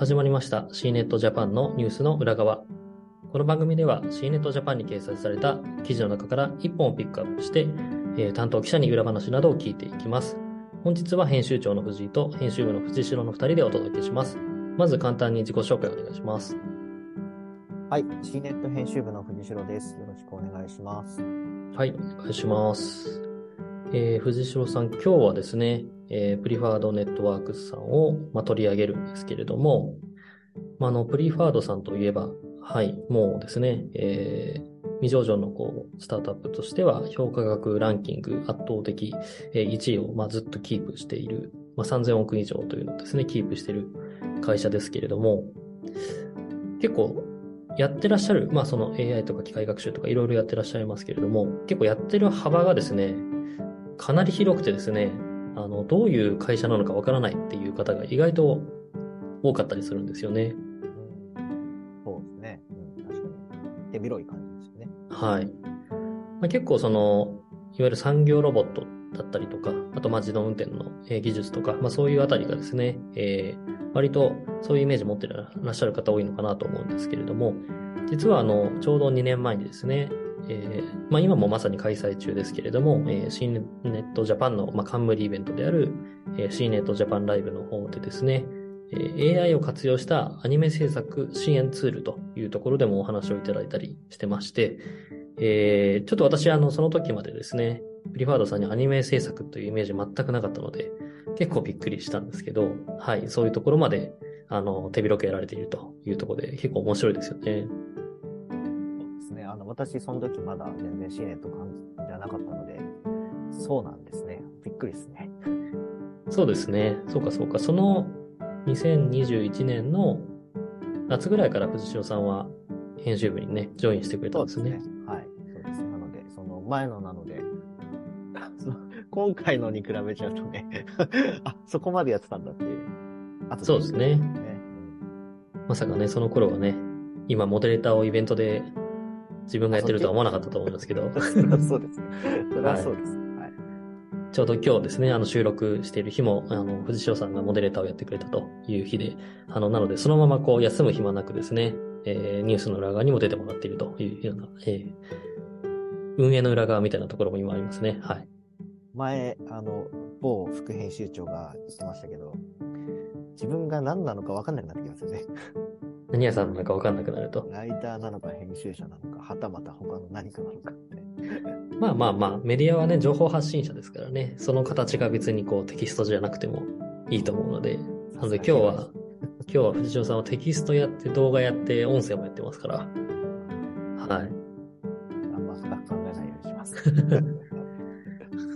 始まりました CNET Japan のニュースの裏側。この番組では CNET Japan に掲載された記事の中から1本をピックアップして、えー担当記者に裏話などを聞いていきます。本日は編集長の藤井と編集部の藤代の2人でお届けします。まず簡単に自己紹介をお願いします。はい、C ネット編集部の藤代です。よろしくお願いします。はい、お願いします。えー藤代さん、今日はですね、えープリファードネットワークスさんを、まあ、取り上げるんですけれども、まあ、あの、プリファードさんといえば、はい、もうですね、えー未上場のこう、スタートアップとしては、評価額ランキング圧倒的、1位を、まあ、ずっとキープしている、まあ、3000億以上というのをですね、キープしている会社ですけれども、結構、やってらっしゃる、まあその AI とか機械学習とかいろいろやってらっしゃいますけれども、結構やってる幅がですね、かなり広くてですね、あの、どういう会社なのかわからないっていう方が意外と多かったりするんですよね。うん、そうですね。うん、確かに。手広い感じですよね。はい。まあ、結構その、いわゆる産業ロボットだったりとか、あとまあ自動運転のえー技術とか、まあそういうあたりがですね、えー割とそういうイメージ持ってらっしゃる方多いのかなと思うんですけれども、実はあの、ちょうど2年前にですね、えーまあ今もまさに開催中ですけれども、えー、C ネットジャパンの、まあ、冠イベントである、えー、C ネットジャパンライブの方でですね、えー AI を活用したアニメ制作支援ツールというところでもお話をいただいたりしてまして、えーちょっと私あの、その時までですね、プリファードさんにアニメ制作というイメージ全くなかったので、結構びっくりしたんですけど、はい、そういうところまで、あの、手広くやられているというところで結構面白いですよね。あの、私、その時まだ全然 C ネット感じゃなかったので、そうなんですね。びっくりですね。そうですね。そうかそうか。その2021年の夏ぐらいから藤代さんは編集部にね、ジョインしてくれたんですね。はい。そうです。なので、その前のなので、今回のに比べちゃうとね、あ、そこまでやってたんだっていう。あとそうですね。ねまさかね、その頃はね、今モデレーターをイベントで自分がやってるとは思わなかったと思いますけど、そうですね。それはそうです。はい。ちょうど今日ですね、あの収録している日も、あの、藤代さんがモデレーターをやってくれたという日で、あの、なのでそのままこう休む暇なくですね、えーニュースの裏側にも出てもらっているというような、えー運営の裏側みたいなところも今ありますね。はい。前、あの、某副編集長が言ってましたけど、自分が何なのか分かんなくなってきますよね。何屋さんなのかわかんなくなると。ライターなのか編集者なのか、はたまた他の何かなのかって。まあまあまあ、メディアはね、情報発信者ですからね、その形が別にこうテキストじゃなくてもいいと思うので、なので今日は、今日は藤代さんはテキストやって動画やって音声もやってますから、はい。あんま深く考えないようにします。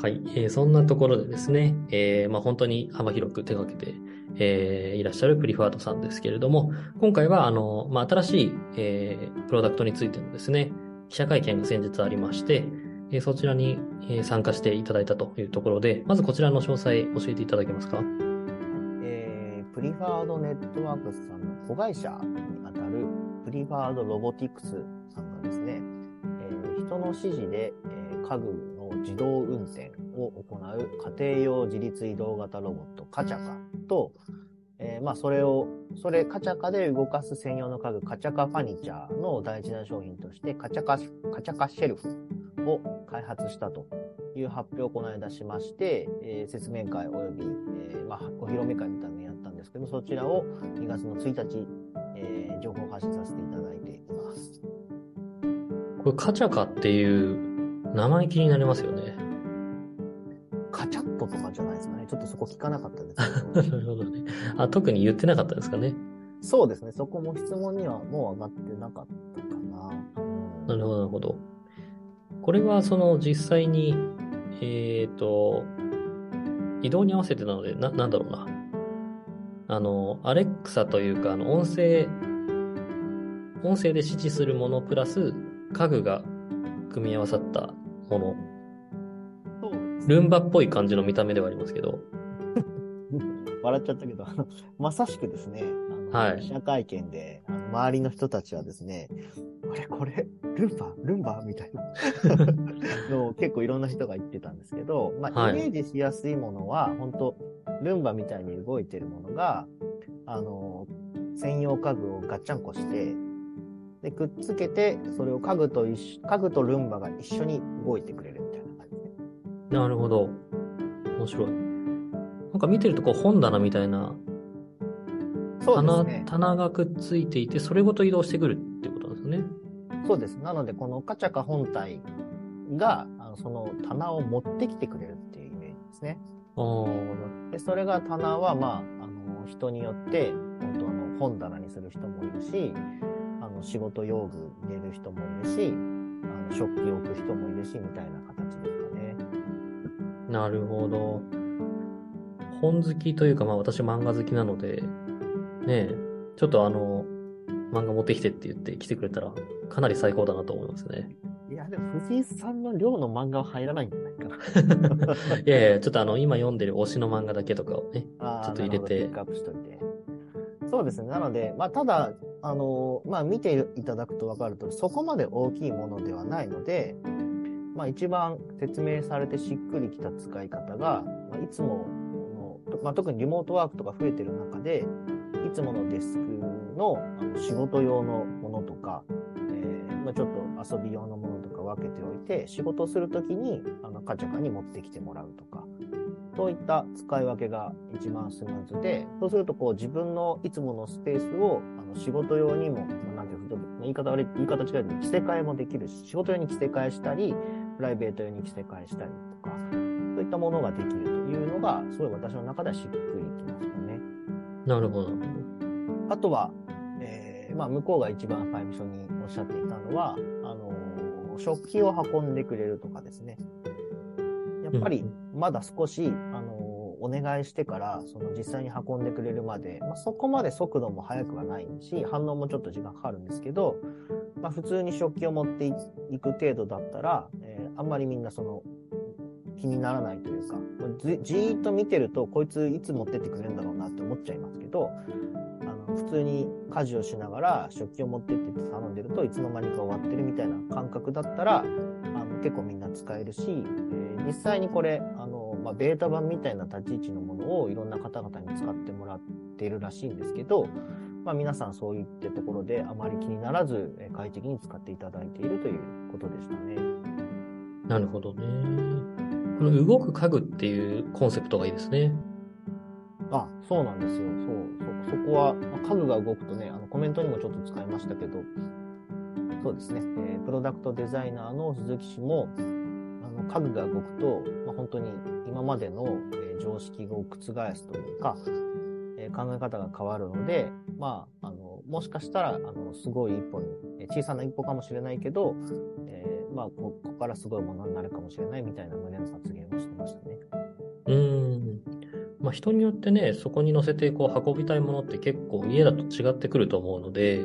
はい。えーそんなところでですね、えーまあ本当に幅広く手掛けて、えーいらっしゃるプリファードさんですけれども、今回はあの、まあ新しい、えープロダクトについてのですね、記者会見が先日ありまして、えーそちらに、えー参加していただいたというところで、まずこちらの詳細教えていただけますか？えープリファードネットワークスさんの子会社にあたるプリファードロボティクスさんがですね、えー人の指示で、えー家具の自動運転を行う家庭用自立移動型ロボットカチャカと、えーまあそれを、それカチャカで動かす専用の家具カチャカファニチャーの大事な商品としてカチャカ、カチャカシェルフを開発したという発表をこの間しまして、えー説明会および、えーまあ、お披露目会みたいなのやったんですけど、そちらを2月の1日、えー情報発信させていただいています。これカチャカっていう名前気になりますよね。カチャットとかじゃないですかね。ちょっとそこ聞かなかったですけど。なるほどね。あ、特に言ってなかったですかね。そうですね。そこも質問にはもう上がってなかったかな。うんなるほど、なるほど。これはその実際に、えっ、と、移動に合わせてなので、な、なんだろうな。あの、アレクサというか、あの、音声、音声で指示するものプラス家具が組み合わさったもの。ルンバっぽい感じの見た目ではありますけど。笑っちゃったけど、あの、まさしくですね、あの、はい。記者会見で、あの周りの人たちはですね、あれこれ、ルンバ？ルンバ？みたいな。のを結構いろんな人が言ってたんですけど、まあ、はい。イメージしやすいものは、本当ルンバみたいに動いてるものが、あの、専用家具をガッチャンコして、で、くっつけて、それを家具と一緒、家具とルンバが一緒に動いてくれるみたいな感じで。なるほど。面白い。なんか見てるとこう本棚みたいなそうです棚,、ね。棚がくっついていて、それごと移動してくるってことなんですよね。そうです。なので、このカチャカ本体が、あのその棚を持ってきてくれるっていうイメージですね。ああ、で、それが棚は、まあ、あの、人によって、本当あの、本棚にする人もいるし、あの、仕事用具入れる人もいるし、あの、食器置く人もいるし、みたいな形ですかね。なるほど。本好きというか、まあ私漫画好きなので、ねえ、ちょっとあの、漫画持ってきてって言って来てくれたら、かなり最高だなと思いますね。いや、でも藤井さんの量の漫画は入らないんじゃないかな。いやいや、ちょっとあの、今読んでる推しの漫画だけとかをね、ちょっと入れてピックアップしといて。そうですね。なので、まあ、ただ、あの、まあ、見ていただくと分かると、そこまで大きいものではないので、まあ、一番説明されてしっくりきた使い方が、まあ、いつもの、まあ、特にリモートワークとか増えてる中で、いつものデスクのあの仕事用のものとか、えーまあ、ちょっと遊び用のものとか分けておいて、仕事するときに、あの、カチャカに持ってきてもらうとか、そういった使い分けが一番スムーズで、そうするとこう自分のいつものスペースをあの仕事用にも、なんていうか言い方悪い、言い方違うけど、着せ替えもできるし、仕事用に着せ替えしたり、プライベート用に着せ替えしたりとか、そういったものができるというのが、すごい私の中ではしっくりきましたね。なるほど。あとは、えーまあ、向こうが一番最初におっしゃっていたのは、あのー食器を運んでくれるとかですね。やっぱり、まだ少し、あのお願いしてから、その実際に運んでくれるまで、まあ、そこまで速度も速くはないし、反応もちょっと時間かかるんですけど、まあ、普通に食器を持っていく程度だったら、えーあんまりみんなその、気にならないというか、じーっと見てると、こいついつ持ってってくれるんだろうなって思っちゃいますけど、あの普通に家事をしながら食器を持ってってって頼んでるといつの間にか終わってるみたいな感覚だったらあの結構みんな使えるし、え実際にこれあの、まあ、ベータ版みたいな立ち位置のものをいろんな方々に使ってもらっているらしいんですけど、まあ、皆さんそういったところであまり気にならずえー快適に使っていただいているということでしたね。なるほどね。この動く家具っていうコンセプトがいいですね。あ、そうなんですよ。そう、そ、そこは、まあ家具が動くとね、あの、コメントにもちょっと使いましたけど、そうですね、えープロダクトデザイナーの鈴木氏も、あの、家具が動くと、まあ、本当に今までの、えー常識を覆すというか、えー考え方が変わるので、まあ、あの、もしかしたら、あの、すごい一歩に、えー小さな一歩かもしれないけど、えーまあこ、ここからすごいものになるかもしれないみたいな胸の発言をしてましたね。うーん。まあ人によってね、そこに乗せてこう運びたいものって結構家だと違ってくると思うので、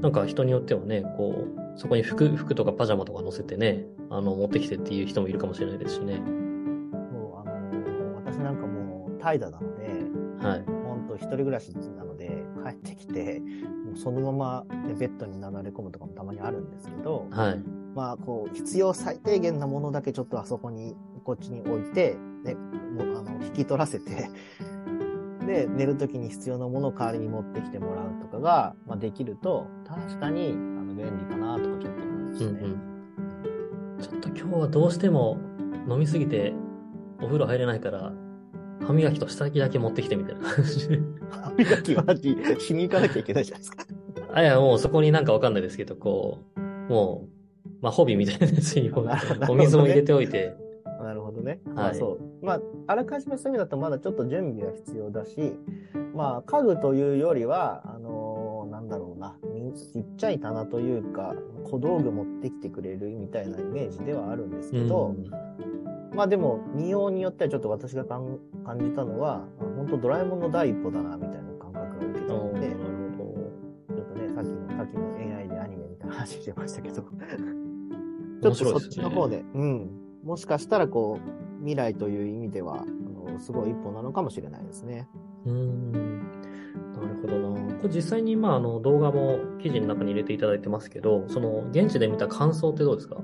なんか人によってはね、こう、そこに服、服とかパジャマとか乗せてね、あの、持ってきてっていう人もいるかもしれないですしね。もう、あの私なんかもう怠惰なので、はい。本当一人暮らしなので、帰ってきて、もうそのまま、ね、ベッドになだれ込むとかもたまにあるんですけど、はい。まあ、こう、必要最低限なものだけちょっとあそこに、こっちに置いて、ね、もうあの、引き取らせて、で、寝るときに必要なものを代わりに持ってきてもらうとかが、まあ、できると、確かに、便利かなとかちょっと思いましたね。うんうん。ちょっと今日はどうしても飲みすぎてお風呂入れないから、歯磨きと下着だけ持ってきてみたいな感じで。歯磨きはししに行かなきゃいけないじゃないですか。あ、いや、もうそこになんかわかんないですけど、こう、もう、まあ、ホビーみたいなやつにお水も入れておいて、なるほどね。はいまあそう。まあ、あらかじめそういう意味だとまだちょっと準備が必要だし、まあ、家具というよりは、ちっちゃい棚というか、小道具持ってきてくれるみたいなイメージではあるんですけど、うんまあでも、見ようによってはちょっと私が感じたのは、本当ドラえもんの第一歩だな、みたいな感覚が受けたので、おーなるほちょっとね、さっきの、さっきの AI でアニメみたいな話してましたけど、ちょっど。とそっちの方で、うん。もしかしたらこう、未来という意味では、あの、すごい一歩なのかもしれないですね。うーん。これ実際に、まあ、あの、動画も記事の中に入れていただいてますけど、その、現地で見た感想ってどうですか？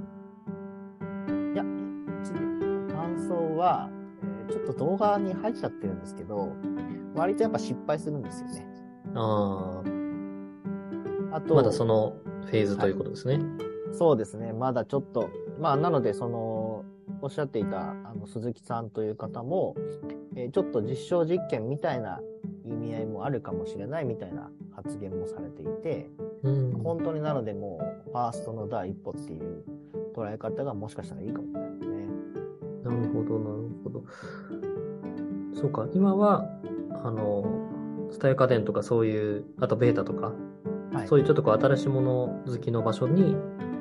いや、感想は、えーちょっと動画に入っちゃってるんですけど、割とやっぱ失敗するんですよね。ああ、あと、まだそのフェーズということですね。そうですね。まだちょっと、まあ、なので、その、おっしゃっていた、あの、鈴木さんという方も、えーちょっと実証実験みたいな意味合いもあるかもしれないみたいな発言もされていて、うん。本当になのでもう、ファーストの第一歩っていう捉え方がもしかしたらいいかもしれないですね。なるほど、なるほど。そうか、今は、あの、スタイル家電とかそういう、あとベータとか、はい。そういうちょっとこう新しいもの好きの場所に、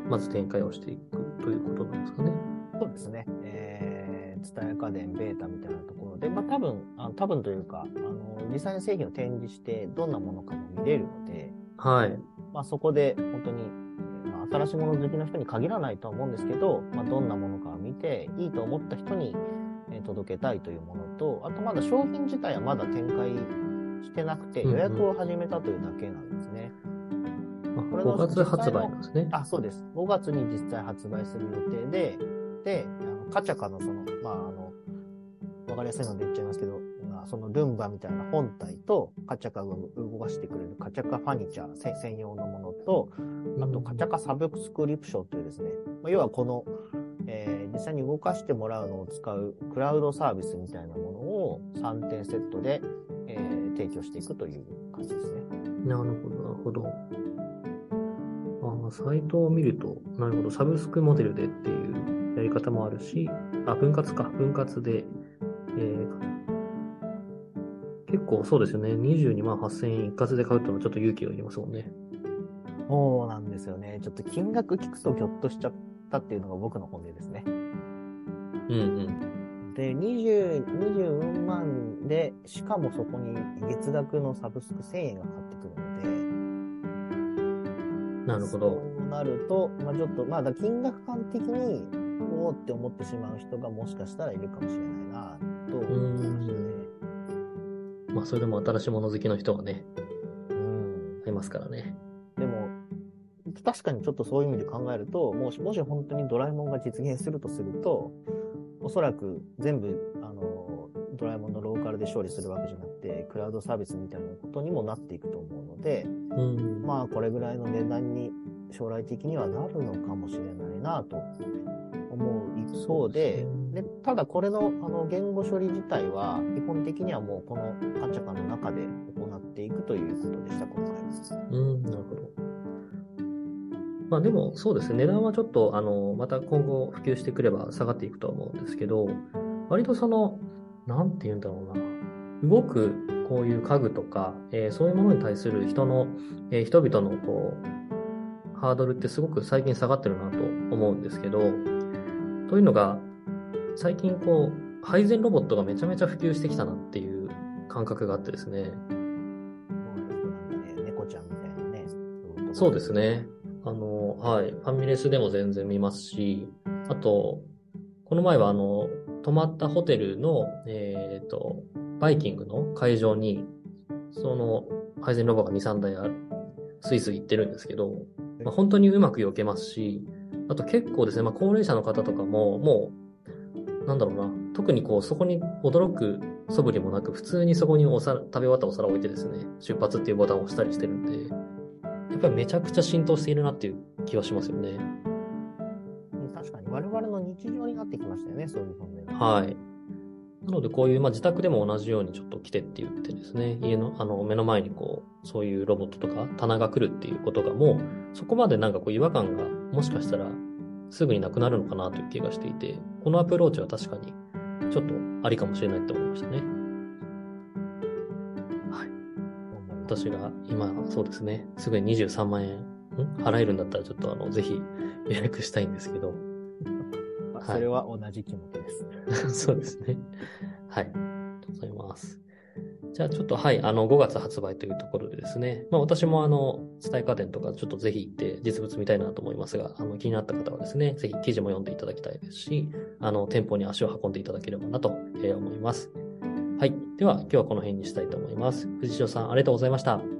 まず展開をしていくということなんですかね。そうですね。えー、伝え家電、ベータみたいなところで、まあ多分、あの多分というか、あの、実際に製品を展示して、どんなものかも見れるので、はい。まあそこで本当に、まあ、新しいもの好きの人に限らないとは思うんですけど、まあどんなものかを見て、いいと思った人にえー届けたいというものと、あとまだ商品自体はまだ展開してなくて、うんうん予約を始めたというだけなんですね。あこれの5月発売なんですね。あ、そうです。5月に実際発売する予定で、で、あのカチャカのその、まあ、あの、わかりやすいので言っちゃいますけど、まあ、そのルンバみたいな本体と、カチャカが動かしてくれるカチャカファニチャーせ専用のものと、あとカチャカサブスクリプションというですね、まあ、要はこの、えー実際に動かしてもらうのを使うクラウドサービスみたいなものを3点セットで、えー提供していくという感じですね。なるほど、なるほど。ああ、サイトを見ると、なるほど、サブスクモデルでっていうやり方もあるし、あ、分割か、分割で、えー結構そうですよね、22万8000円一括で買うっていうのはちょっと勇気がいりますもんね。そうなんですよね。ちょっと金額聞くとギョッとしちゃったっていうのが僕の本音ですね。うんうん。で、20、24万で、しかもそこに月額のサブスク1000円がかかってくるので、なるほど。そうなると、まあちょっと、まあだ金額感的に、おおって思ってしまう人がもしかしたらいるかもしれないな、と思いましたね。まあ、それでも新しいもの好きの人はね、うん。いますからね。でも、確かにちょっとそういう意味で考えると、もし、もし本当にドラえもんが実現するとすると、おそらく全部、あの、ドラえもんのローカルで勝利するわけじゃなくて、クラウドサービスみたいなことにもなっていくと思うので、うん。まあ、これぐらいの値段に将来的にはなるのかもしれないなと思う一方で、でただこれのあの言語処理自体は、基本的にはもうこのカチャカの中で行っていくということでした、今回。うん、なるほど。まあでもそうですね、値段はちょっと、あの、また今後普及してくれば下がっていくとは思うんですけど、割とその、なんて言うんだろうな、動くこういう家具とか、えーそういうものに対する人の、えー人々のこう、ハードルってすごく最近下がってるなと思うんですけど、というのが、最近こう、配膳ロボットがめちゃめちゃ普及してきたなっていう感覚があってですね、猫ちゃんみたいなね。そうです。ね。あの、はい。ファミレスでも全然見ますし、あと、この前はあの、泊まったホテルの、えっ、と、バイキングの会場に、その、配膳ロボが2、3台ある、スイスイ行ってるんですけど、まあ、本当にうまく避けますし、あと結構ですね、まあ、高齢者の方とかも、もう、なんだろうな、特にこう、そこに驚く素振りもなく、普通にそこにお皿、食べ終わったお皿を置いてですね、出発っていうボタンを押したりしてるんで、やっぱりめちゃくちゃ浸透しているなっていう気はしますよね。うん確かに我々の日常になってきましたよね、そういう本で。はい。なので、こういう、まあ、自宅でも同じようにちょっと来てって言ってですね、家の、あの、目の前にこう、そういうロボットとか棚が来るっていうことがもう、そこまでなんかこう違和感がもしかしたらすぐになくなるのかなという気がしていて、このアプローチは確かにちょっとありかもしれないって思いましたね。はい。私が今、そうですね、すぐに23万円、ん？払えるんだったらちょっとあの、ぜひ予約したいんですけど、まあそれは同じ気持ちです。そうですね。はい。ありがとうございます。じゃあちょっとはい、あの、5月発売というところでですね、まあ私もあの、伝え家電とかちょっとぜひ行って実物見たいなと思いますが、あの、気になった方はですね、ぜひ記事も読んでいただきたいですし、あの、店舗に足を運んでいただければなとえー思います。はい。では、今日はこの辺にしたいと思います。藤代さん、ありがとうございました。